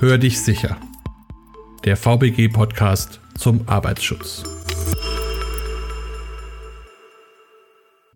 Hör dich sicher. Der VBG-Podcast zum Arbeitsschutz.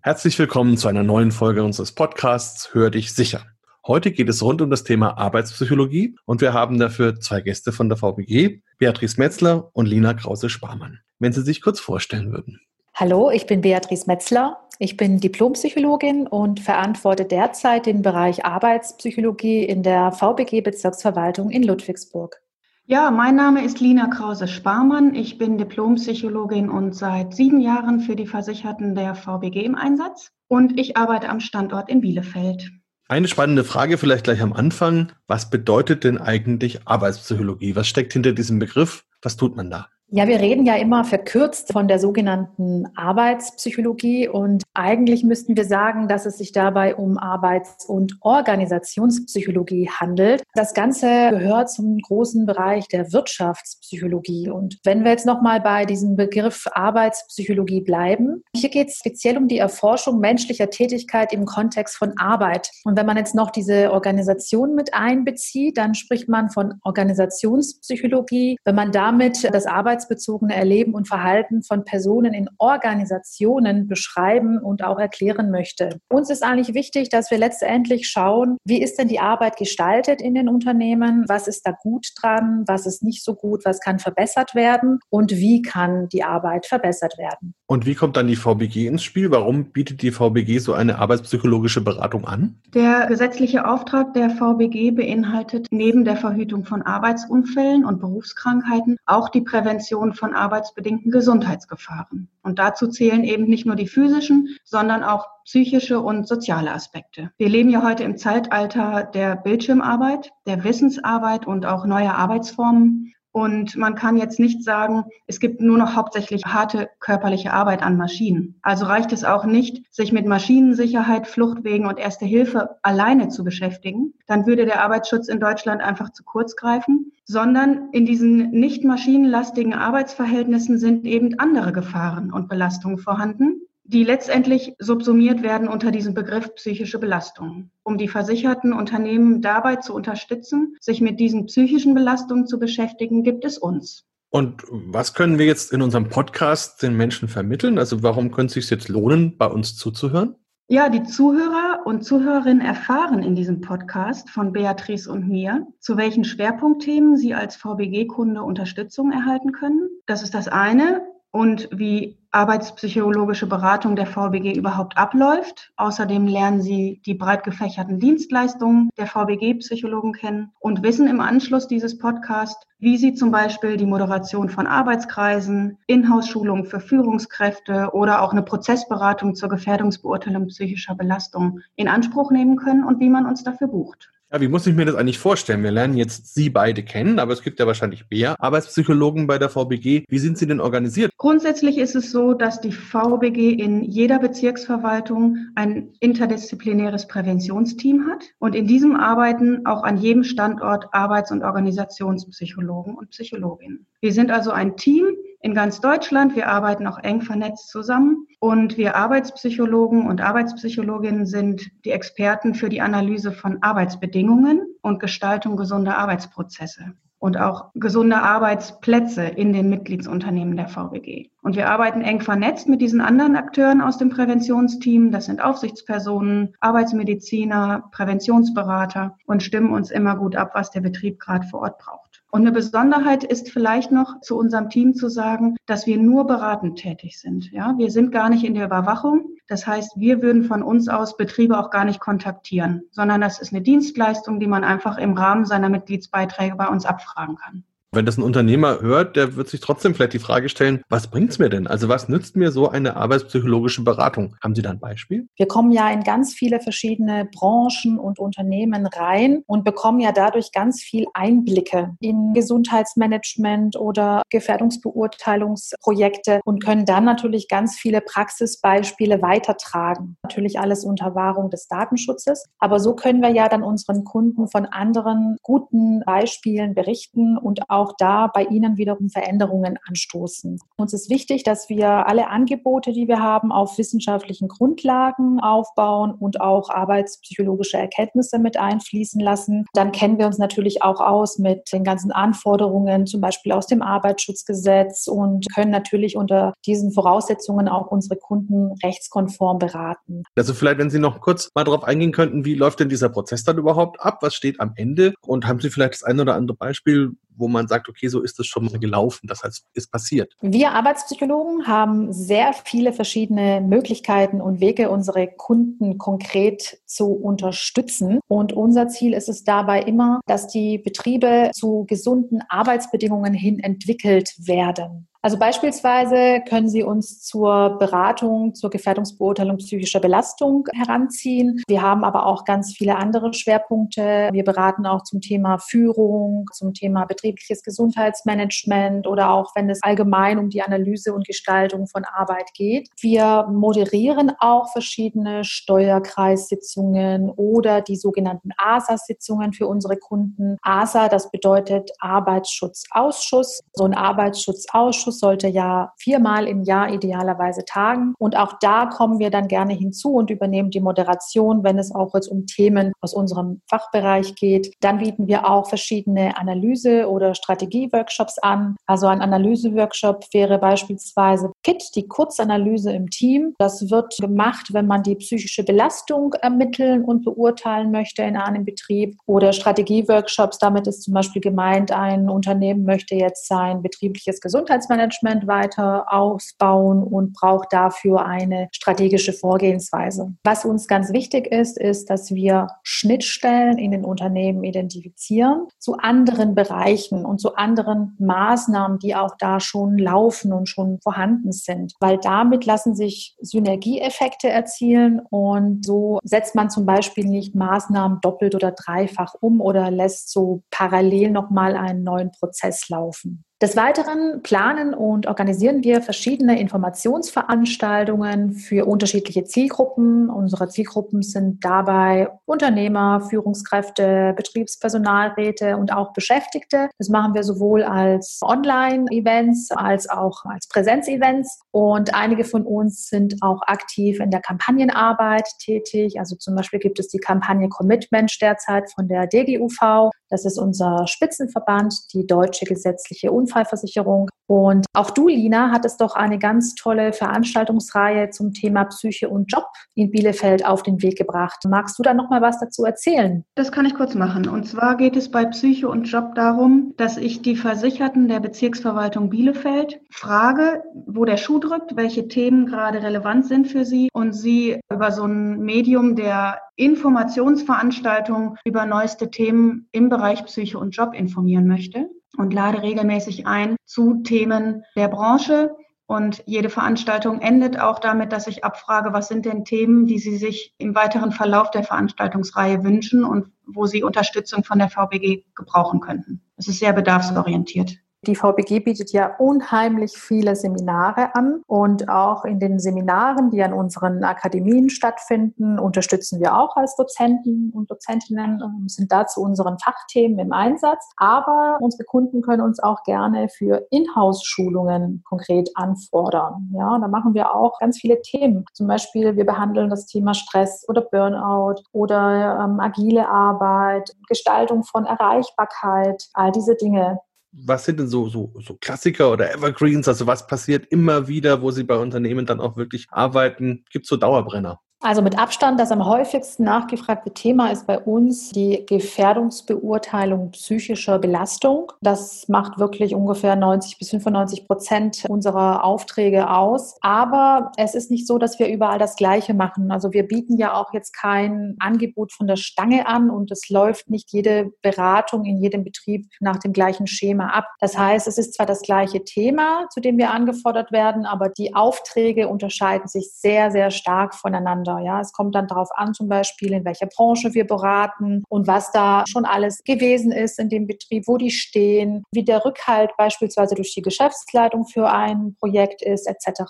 Herzlich willkommen zu einer neuen Folge unseres Podcasts Hör dich sicher. Heute geht es rund um das Thema Arbeitspsychologie und wir haben dafür zwei Gäste von der VBG, Beatrice Metzler und Lina Krause-Sparmann. Wenn Sie sich kurz vorstellen würden. Hallo, ich bin Beatrice Metzler. Ich bin Diplompsychologin und verantworte derzeit den Bereich Arbeitspsychologie in der VBG Bezirksverwaltung in Ludwigsburg. Ja, mein Name ist Lina Krause-Sparmann. Ich bin Diplompsychologin und seit sieben Jahren für die Versicherten der VBG im Einsatz. Und ich arbeite am Standort in Bielefeld. Eine spannende Frage vielleicht gleich am Anfang. Was bedeutet denn eigentlich Arbeitspsychologie? Was steckt hinter diesem Begriff? Was tut man da? Ja, wir reden ja immer verkürzt von der sogenannten Arbeitspsychologie und eigentlich müssten wir sagen, dass es sich dabei um Arbeits- und Organisationspsychologie handelt. Das Ganze gehört zum großen Bereich der Wirtschaftspsychologie und wenn wir jetzt nochmal bei diesem Begriff Arbeitspsychologie bleiben, hier geht es speziell um die Erforschung menschlicher Tätigkeit im Kontext von Arbeit. Und wenn man jetzt noch diese Organisation mit einbezieht, dann spricht man von Organisationspsychologie. Wenn man damit das Arbeits arbeitsbezogene Erleben und Verhalten von Personen in Organisationen beschreiben und auch erklären möchte. Uns ist eigentlich wichtig, dass wir letztendlich schauen, wie ist denn die Arbeit gestaltet in den Unternehmen, was ist da gut dran, was ist nicht so gut, was kann verbessert werden und wie kann die Arbeit verbessert werden. Und wie kommt dann die VBG ins Spiel? Warum bietet die VBG so eine arbeitspsychologische Beratung an? Der gesetzliche Auftrag der VBG beinhaltet neben der Verhütung von Arbeitsunfällen und Berufskrankheiten auch die Prävention Prävention von arbeitsbedingten Gesundheitsgefahren. Und dazu zählen eben nicht nur die physischen, sondern auch psychische und soziale Aspekte. Wir leben ja heute im Zeitalter der Bildschirmarbeit, der Wissensarbeit und auch neuer Arbeitsformen. Und man kann jetzt nicht sagen, es gibt nur noch hauptsächlich harte körperliche Arbeit an Maschinen. Also reicht es auch nicht, sich mit Maschinensicherheit, Fluchtwegen und Erste Hilfe alleine zu beschäftigen. Dann würde der Arbeitsschutz in Deutschland einfach zu kurz greifen, sondern in diesen nicht maschinenlastigen Arbeitsverhältnissen sind eben andere Gefahren und Belastungen vorhanden, die letztendlich subsumiert werden unter diesem Begriff psychische Belastung. Um die versicherten Unternehmen dabei zu unterstützen, sich mit diesen psychischen Belastungen zu beschäftigen, gibt es uns. Und was können wir jetzt in unserem Podcast den Menschen vermitteln? Also warum könnte es sich jetzt lohnen, bei uns zuzuhören? Ja, die Zuhörer und Zuhörerinnen erfahren in diesem Podcast von Beatrice und mir, zu welchen Schwerpunktthemen sie als VBG-Kunde Unterstützung erhalten können. Das ist das eine und wie arbeitspsychologische Beratung der VBG überhaupt abläuft. Außerdem lernen Sie die breit gefächerten Dienstleistungen der VBG-Psychologen kennen und wissen im Anschluss dieses Podcasts, wie Sie zum Beispiel die Moderation von Arbeitskreisen, Inhouse-Schulungen für Führungskräfte oder auch eine Prozessberatung zur Gefährdungsbeurteilung psychischer Belastung in Anspruch nehmen können und wie man uns dafür bucht. Ja, wie muss ich mir das eigentlich vorstellen? Wir lernen jetzt Sie beide kennen, aber es gibt ja wahrscheinlich mehr Arbeitspsychologen bei der VBG. Wie sind Sie denn organisiert? Grundsätzlich ist es so, dass die VBG in jeder Bezirksverwaltung ein interdisziplinäres Präventionsteam hat und in diesem arbeiten auch an jedem Standort Arbeits- und Organisationspsychologen und Psychologinnen. Wir sind also ein Team, in ganz Deutschland. Wir arbeiten auch eng vernetzt zusammen und wir Arbeitspsychologen und Arbeitspsychologinnen sind die Experten für die Analyse von Arbeitsbedingungen und Gestaltung gesunder Arbeitsprozesse und auch gesunde Arbeitsplätze in den Mitgliedsunternehmen der VBG. Und wir arbeiten eng vernetzt mit diesen anderen Akteuren aus dem Präventionsteam. Das sind Aufsichtspersonen, Arbeitsmediziner, Präventionsberater und stimmen uns immer gut ab, was der Betrieb gerade vor Ort braucht. Und eine Besonderheit ist vielleicht noch zu unserem Team zu sagen, dass wir nur beratend tätig sind. Ja, wir sind gar nicht in der Überwachung. Das heißt, wir würden von uns aus Betriebe auch gar nicht kontaktieren, sondern das ist eine Dienstleistung, die man einfach im Rahmen seiner Mitgliedsbeiträge bei uns abfragen kann. Wenn das ein Unternehmer hört, der wird sich trotzdem vielleicht die Frage stellen, was bringt es mir denn? Also was nützt mir so eine arbeitspsychologische Beratung? Haben Sie da ein Beispiel? Wir kommen ja in ganz viele verschiedene Branchen und Unternehmen rein und bekommen ja dadurch ganz viel Einblicke in Gesundheitsmanagement oder Gefährdungsbeurteilungsprojekte und können dann natürlich ganz viele Praxisbeispiele weitertragen. Natürlich alles unter Wahrung des Datenschutzes. Aber so können wir ja dann unseren Kunden von anderen guten Beispielen berichten und auch auch da bei Ihnen wiederum Veränderungen anstoßen. Uns ist wichtig, dass wir alle Angebote, die wir haben, auf wissenschaftlichen Grundlagen aufbauen und auch arbeitspsychologische Erkenntnisse mit einfließen lassen. Dann kennen wir uns natürlich auch aus mit den ganzen Anforderungen, zum Beispiel aus dem Arbeitsschutzgesetz und können natürlich unter diesen Voraussetzungen auch unsere Kunden rechtskonform beraten. Also vielleicht, wenn Sie noch kurz mal darauf eingehen könnten, wie läuft denn dieser Prozess dann überhaupt ab? Was steht am Ende? Und haben Sie vielleicht das ein oder andere Beispiel, wo man sagt, okay, so ist es schon mal gelaufen, das heißt, ist passiert? Wir Arbeitspsychologen haben sehr viele verschiedene Möglichkeiten und Wege, unsere Kunden konkret zu unterstützen. Und unser Ziel ist es dabei immer, dass die Betriebe zu gesunden Arbeitsbedingungen hin entwickelt werden. Also beispielsweise können Sie uns zur Beratung, zur Gefährdungsbeurteilung psychischer Belastung heranziehen. Wir haben aber auch ganz viele andere Schwerpunkte. Wir beraten auch zum Thema Führung, zum Thema betriebliches Gesundheitsmanagement oder auch wenn es allgemein um die Analyse und Gestaltung von Arbeit geht. Wir moderieren auch verschiedene Steuerkreissitzungen oder die sogenannten ASA-Sitzungen für unsere Kunden. ASA, das bedeutet Arbeitsschutzausschuss. So ein Arbeitsschutzausschuss sollte ja viermal im Jahr idealerweise tagen. Und auch da kommen wir dann gerne hinzu und übernehmen die Moderation, wenn es auch jetzt um Themen aus unserem Fachbereich geht. Dann bieten wir auch verschiedene Analyse- oder Strategie-Workshops an. Also ein Analyse-Workshop wäre beispielsweise KIT, die Kurzanalyse im Team. Das wird gemacht, wenn man die psychische Belastung ermitteln und beurteilen möchte in einem Betrieb. Oder Strategie-Workshops, damit ist zum Beispiel gemeint, ein Unternehmen möchte jetzt sein betriebliches Gesundheitsmanagement Management weiter ausbauen und braucht dafür eine strategische Vorgehensweise. Was uns ganz wichtig ist, ist, dass wir Schnittstellen in den Unternehmen identifizieren zu anderen Bereichen und zu anderen Maßnahmen, die auch da schon laufen und schon vorhanden sind, weil damit lassen sich Synergieeffekte erzielen und so setzt man zum Beispiel nicht Maßnahmen doppelt oder dreifach um oder lässt so parallel nochmal einen neuen Prozess laufen. Des Weiteren planen und organisieren wir verschiedene Informationsveranstaltungen für unterschiedliche Zielgruppen. Unsere Zielgruppen sind dabei Unternehmer, Führungskräfte, Betriebspersonalräte und auch Beschäftigte. Das machen wir sowohl als Online-Events als auch als Präsenz-Events. Und einige von uns sind auch aktiv in der Kampagnenarbeit tätig. Also zum Beispiel gibt es die Kampagne Commitment derzeit von der DGUV. Das ist unser Spitzenverband, die Deutsche Gesetzliche Unfallversicherung. Und auch du, Lina, hattest doch eine ganz tolle Veranstaltungsreihe zum Thema Psyche und Job in Bielefeld auf den Weg gebracht. Magst du da noch mal was dazu erzählen? Das kann ich kurz machen. Und zwar geht es bei Psyche und Job darum, dass ich die Versicherten der Bezirksverwaltung Bielefeld frage, wo der Schuh drückt, welche Themen gerade relevant sind für sie und sie über so ein Medium der Informationsveranstaltung über neueste Themen im Bereich Psyche und Job informieren möchte und lade regelmäßig ein zu Themen der Branche. Und jede Veranstaltung endet auch damit, dass ich abfrage, was sind denn Themen, die Sie sich im weiteren Verlauf der Veranstaltungsreihe wünschen und wo Sie Unterstützung von der VBG gebrauchen könnten. Es ist sehr bedarfsorientiert. Die VBG bietet ja unheimlich viele Seminare an und auch in den Seminaren, die an unseren Akademien stattfinden, unterstützen wir auch als Dozenten und Dozentinnen, sind dazu unseren Fachthemen im Einsatz. Aber unsere Kunden können uns auch gerne für Inhouse-Schulungen konkret anfordern. Ja, da machen wir auch ganz viele Themen. Zum Beispiel, wir behandeln das Thema Stress oder Burnout oder ähm, agile Arbeit, Gestaltung von Erreichbarkeit, all diese Dinge was sind denn so, so, so Klassiker oder Evergreens? Also was passiert immer wieder, wo Sie bei Unternehmen dann auch wirklich arbeiten? Gibt es so Dauerbrenner? Also mit Abstand das am häufigsten nachgefragte Thema ist bei uns die Gefährdungsbeurteilung psychischer Belastung. Das macht wirklich ungefähr 90 bis 95 Prozent unserer Aufträge aus. Aber es ist nicht so, dass wir überall das Gleiche machen. Also wir bieten ja auch jetzt kein Angebot von der Stange an und es läuft nicht jede Beratung in jedem Betrieb nach dem gleichen Schema ab. Das heißt, es ist zwar das gleiche Thema, zu dem wir angefordert werden, aber die Aufträge unterscheiden sich sehr, sehr stark voneinander miteinander. Ja, es kommt dann darauf an, zum Beispiel, in welcher Branche wir beraten und was da schon alles gewesen ist in dem Betrieb, wo die stehen, wie der Rückhalt beispielsweise durch die Geschäftsleitung für ein Projekt ist, etc.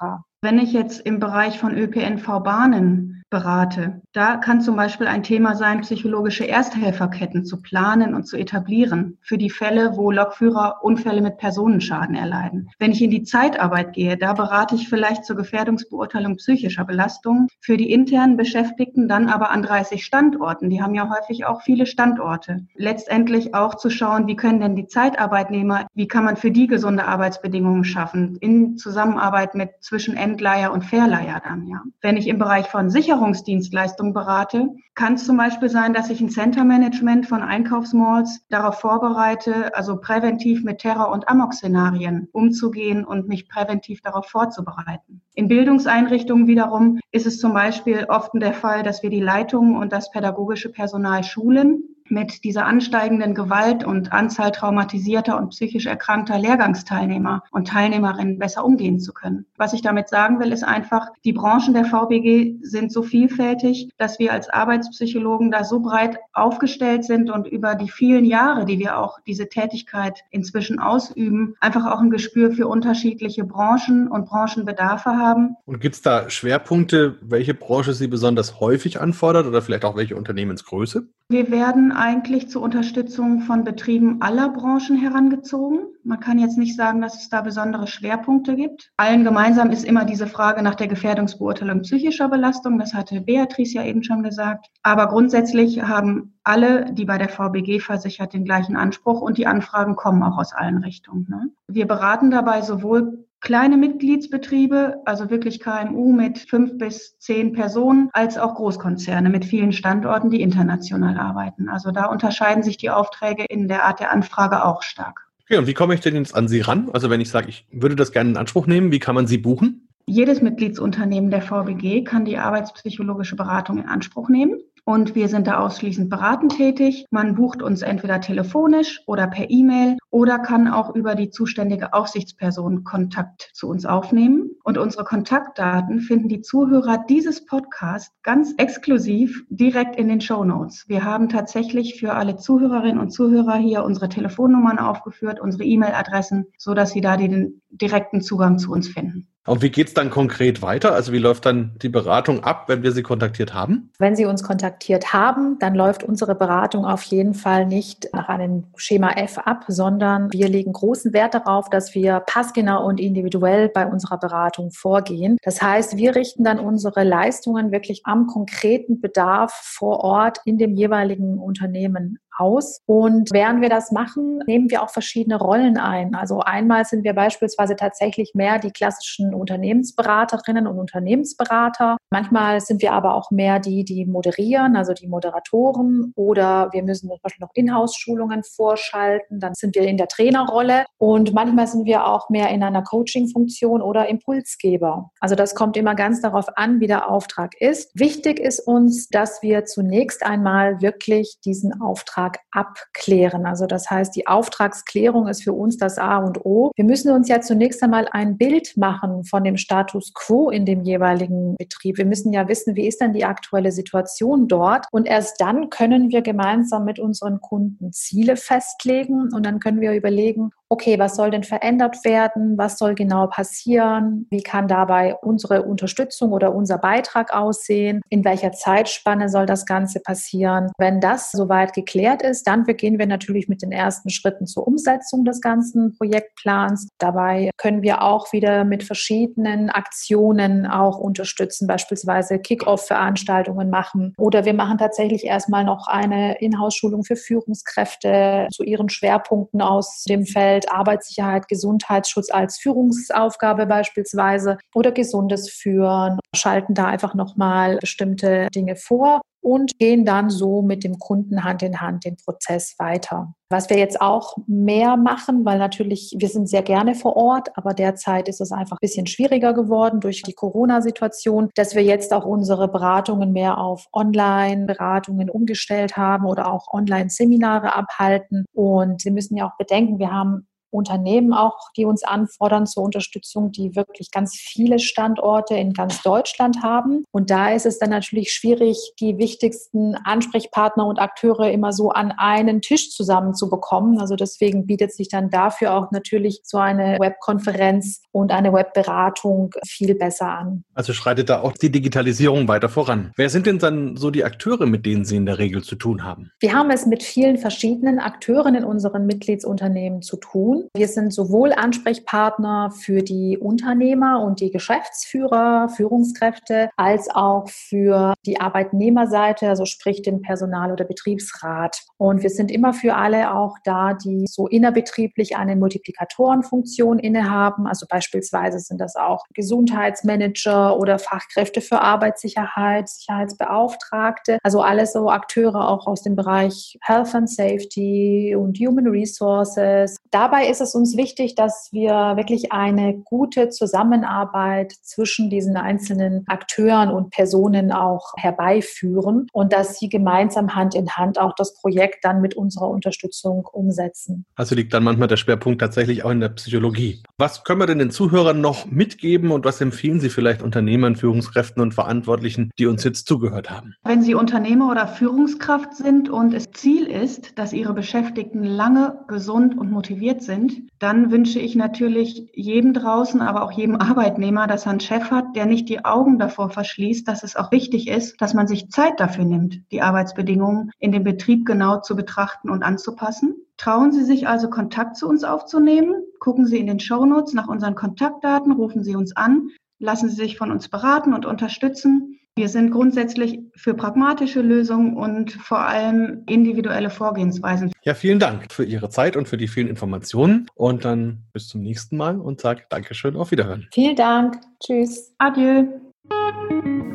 Wenn ich jetzt im Bereich von ÖPNV-Bahnen berate. Da kann zum Beispiel ein Thema sein, psychologische Ersthelferketten zu planen und zu etablieren für die Fälle, wo Lokführer Unfälle mit Personenschaden erleiden. Wenn ich in die Zeitarbeit gehe, da berate ich vielleicht zur Gefährdungsbeurteilung psychischer Belastung für die internen Beschäftigten, dann aber an 30 Standorten. Die haben ja häufig auch viele Standorte. Letztendlich auch zu schauen, wie können denn die Zeitarbeitnehmer, wie kann man für die gesunde Arbeitsbedingungen schaffen, in Zusammenarbeit mit zwischen Endleiher und Verleiher dann, ja. Wenn ich im Bereich von Sicherungsdienstleistungen berate, kann es zum Beispiel sein, dass ich ein Center-Management von Einkaufsmalls darauf vorbereite, also präventiv mit Terror- und Amok-Szenarien umzugehen und mich präventiv darauf vorzubereiten. In Bildungseinrichtungen wiederum ist es zum Beispiel oft der Fall, dass wir die Leitungen und das pädagogische Personal schulen mit dieser ansteigenden Gewalt und Anzahl traumatisierter und psychisch erkrankter Lehrgangsteilnehmer und Teilnehmerinnen besser umgehen zu können. Was ich damit sagen will, ist einfach, die Branchen der VBG sind so vielfältig, dass wir als Arbeitspsychologen da so breit aufgestellt sind und über die vielen Jahre, die wir auch diese Tätigkeit inzwischen ausüben, einfach auch ein Gespür für unterschiedliche Branchen und Branchenbedarfe haben. Und gibt es da Schwerpunkte, welche Branche Sie besonders häufig anfordert oder vielleicht auch welche Unternehmensgröße? Wir werden eigentlich zur Unterstützung von Betrieben aller Branchen herangezogen. Man kann jetzt nicht sagen, dass es da besondere Schwerpunkte gibt. Allen gemeinsam ist immer diese Frage nach der Gefährdungsbeurteilung psychischer Belastung. Das hatte Beatrice ja eben schon gesagt. Aber grundsätzlich haben alle, die bei der VBG versichert, den gleichen Anspruch und die Anfragen kommen auch aus allen Richtungen. Ne? Wir beraten dabei sowohl kleine Mitgliedsbetriebe, also wirklich KMU mit fünf bis zehn Personen, als auch Großkonzerne mit vielen Standorten, die international arbeiten. Also da unterscheiden sich die Aufträge in der Art der Anfrage auch stark. Okay, und wie komme ich denn jetzt an Sie ran? Also wenn ich sage, ich würde das gerne in Anspruch nehmen, wie kann man Sie buchen? Jedes Mitgliedsunternehmen der VBG kann die arbeitspsychologische Beratung in Anspruch nehmen und wir sind da ausschließend beratend tätig. Man bucht uns entweder telefonisch oder per E-Mail oder kann auch über die zuständige Aufsichtsperson Kontakt zu uns aufnehmen. Und unsere Kontaktdaten finden die Zuhörer dieses Podcasts ganz exklusiv direkt in den Show Notes. Wir haben tatsächlich für alle Zuhörerinnen und Zuhörer hier unsere Telefonnummern aufgeführt, unsere E-Mail-Adressen, so dass sie da den direkten Zugang zu uns finden. Und wie geht es dann konkret weiter? Also wie läuft dann die Beratung ab, wenn wir Sie kontaktiert haben? Wenn Sie uns kontaktiert haben, dann läuft unsere Beratung auf jeden Fall nicht nach einem Schema F ab, sondern wir legen großen Wert darauf, dass wir passgenau und individuell bei unserer Beratung vorgehen. Das heißt, wir richten dann unsere Leistungen wirklich am konkreten Bedarf vor Ort in dem jeweiligen Unternehmen aus. Und während wir das machen, nehmen wir auch verschiedene Rollen ein. Also einmal sind wir beispielsweise tatsächlich mehr die klassischen Unternehmensberaterinnen und Unternehmensberater. Manchmal sind wir aber auch mehr die, die moderieren, also die Moderatoren. Oder wir müssen zum Beispiel noch Inhouse-Schulungen vorschalten. Dann sind wir in der Trainerrolle. Und manchmal sind wir auch mehr in einer Coaching-Funktion oder Impulsgeber. Also das kommt immer ganz darauf an, wie der Auftrag ist. Wichtig ist uns, dass wir zunächst einmal wirklich diesen Auftrag Auftrag abklären. Also das heißt, die Auftragsklärung ist für uns das A und O. Wir müssen uns ja zunächst einmal ein Bild machen von dem Status quo in dem jeweiligen Betrieb. Wir müssen ja wissen, wie ist denn die aktuelle Situation dort? Und erst dann können wir gemeinsam mit unseren Kunden Ziele festlegen und dann können wir überlegen, okay, was soll denn verändert werden? Was soll genau passieren? Wie kann dabei unsere Unterstützung oder unser Beitrag aussehen? In welcher Zeitspanne soll das Ganze passieren? Wenn das soweit geklärt ist, dann beginnen wir natürlich mit den ersten Schritten zur Umsetzung des ganzen Projektplans. Dabei können wir auch wieder mit verschiedenen Aktionen auch unterstützen, beispielsweise Kick-Off-Veranstaltungen machen oder wir machen tatsächlich erstmal noch eine Inhouse-Schulung für Führungskräfte zu ihren Schwerpunkten aus dem Feld Umwelt, Arbeitssicherheit, Gesundheitsschutz als Führungsaufgabe beispielsweise oder gesundes Führen, schalten da einfach nochmal bestimmte Dinge vor und gehen dann so mit dem Kunden Hand in Hand den Prozess weiter. Was wir jetzt auch mehr machen, weil natürlich wir sind sehr gerne vor Ort, aber derzeit ist es einfach ein bisschen schwieriger geworden durch die Corona-Situation, dass wir jetzt auch unsere Beratungen mehr auf Online-Beratungen umgestellt haben oder auch Online-Seminare abhalten. Und Sie müssen ja auch bedenken, wir haben Unternehmen auch, die uns anfordern zur Unterstützung, die wirklich ganz viele Standorte in ganz Deutschland haben. Und da ist es dann natürlich schwierig, die wichtigsten Ansprechpartner und Akteure immer so an einen Tisch zusammenzubekommen. Also deswegen bietet sich dann dafür auch natürlich so eine Webkonferenz und eine Webberatung viel besser an. Also schreitet da auch die Digitalisierung weiter voran. Wer sind denn dann so die Akteure, mit denen Sie in der Regel zu tun haben? Wir haben es mit vielen verschiedenen Akteuren in unseren Mitgliedsunternehmen zu tun. Wir sind sowohl Ansprechpartner für die Unternehmer und die Geschäftsführer, Führungskräfte, als auch für die Arbeitnehmerseite, also sprich den Personal- oder Betriebsrat. Und wir sind immer für alle auch da, die so innerbetrieblich eine Multiplikatorenfunktion innehaben. Also beispielsweise sind das auch Gesundheitsmanager oder Fachkräfte für Arbeitssicherheit, Sicherheitsbeauftragte. Also alle so Akteure auch aus dem Bereich Health and Safety und Human Resources. Dabei ist es uns wichtig, dass wir wirklich eine gute Zusammenarbeit zwischen diesen einzelnen Akteuren und Personen auch herbeiführen und dass sie gemeinsam Hand in Hand auch das Projekt dann mit unserer Unterstützung umsetzen. Also liegt dann manchmal der Schwerpunkt tatsächlich auch in der Psychologie. Was können wir denn den Zuhörern noch mitgeben und was empfehlen Sie vielleicht Unternehmern, Führungskräften und Verantwortlichen, die uns jetzt zugehört haben? Wenn Sie Unternehmer oder Führungskraft sind und es Ziel ist, dass Ihre Beschäftigten lange gesund und motiviert sind, dann wünsche ich natürlich jedem draußen, aber auch jedem Arbeitnehmer, dass er einen Chef hat, der nicht die Augen davor verschließt, dass es auch wichtig ist, dass man sich Zeit dafür nimmt, die Arbeitsbedingungen in dem Betrieb genau zu betrachten und anzupassen. Trauen Sie sich also, Kontakt zu uns aufzunehmen. Gucken Sie in den Shownotes nach unseren Kontaktdaten, rufen Sie uns an, lassen Sie sich von uns beraten und unterstützen. Wir sind grundsätzlich für pragmatische Lösungen und vor allem individuelle Vorgehensweisen. Ja, vielen Dank für Ihre Zeit und für die vielen Informationen. Und dann bis zum nächsten Mal und sage Dankeschön, auf Wiederhören. Vielen Dank. Tschüss. Adieu.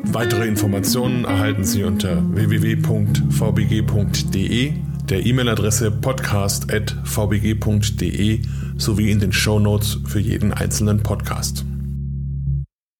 Weitere Informationen erhalten Sie unter www.vbg.de, der E-Mail-Adresse podcast.vbg.de sowie in den Show Notes für jeden einzelnen Podcast.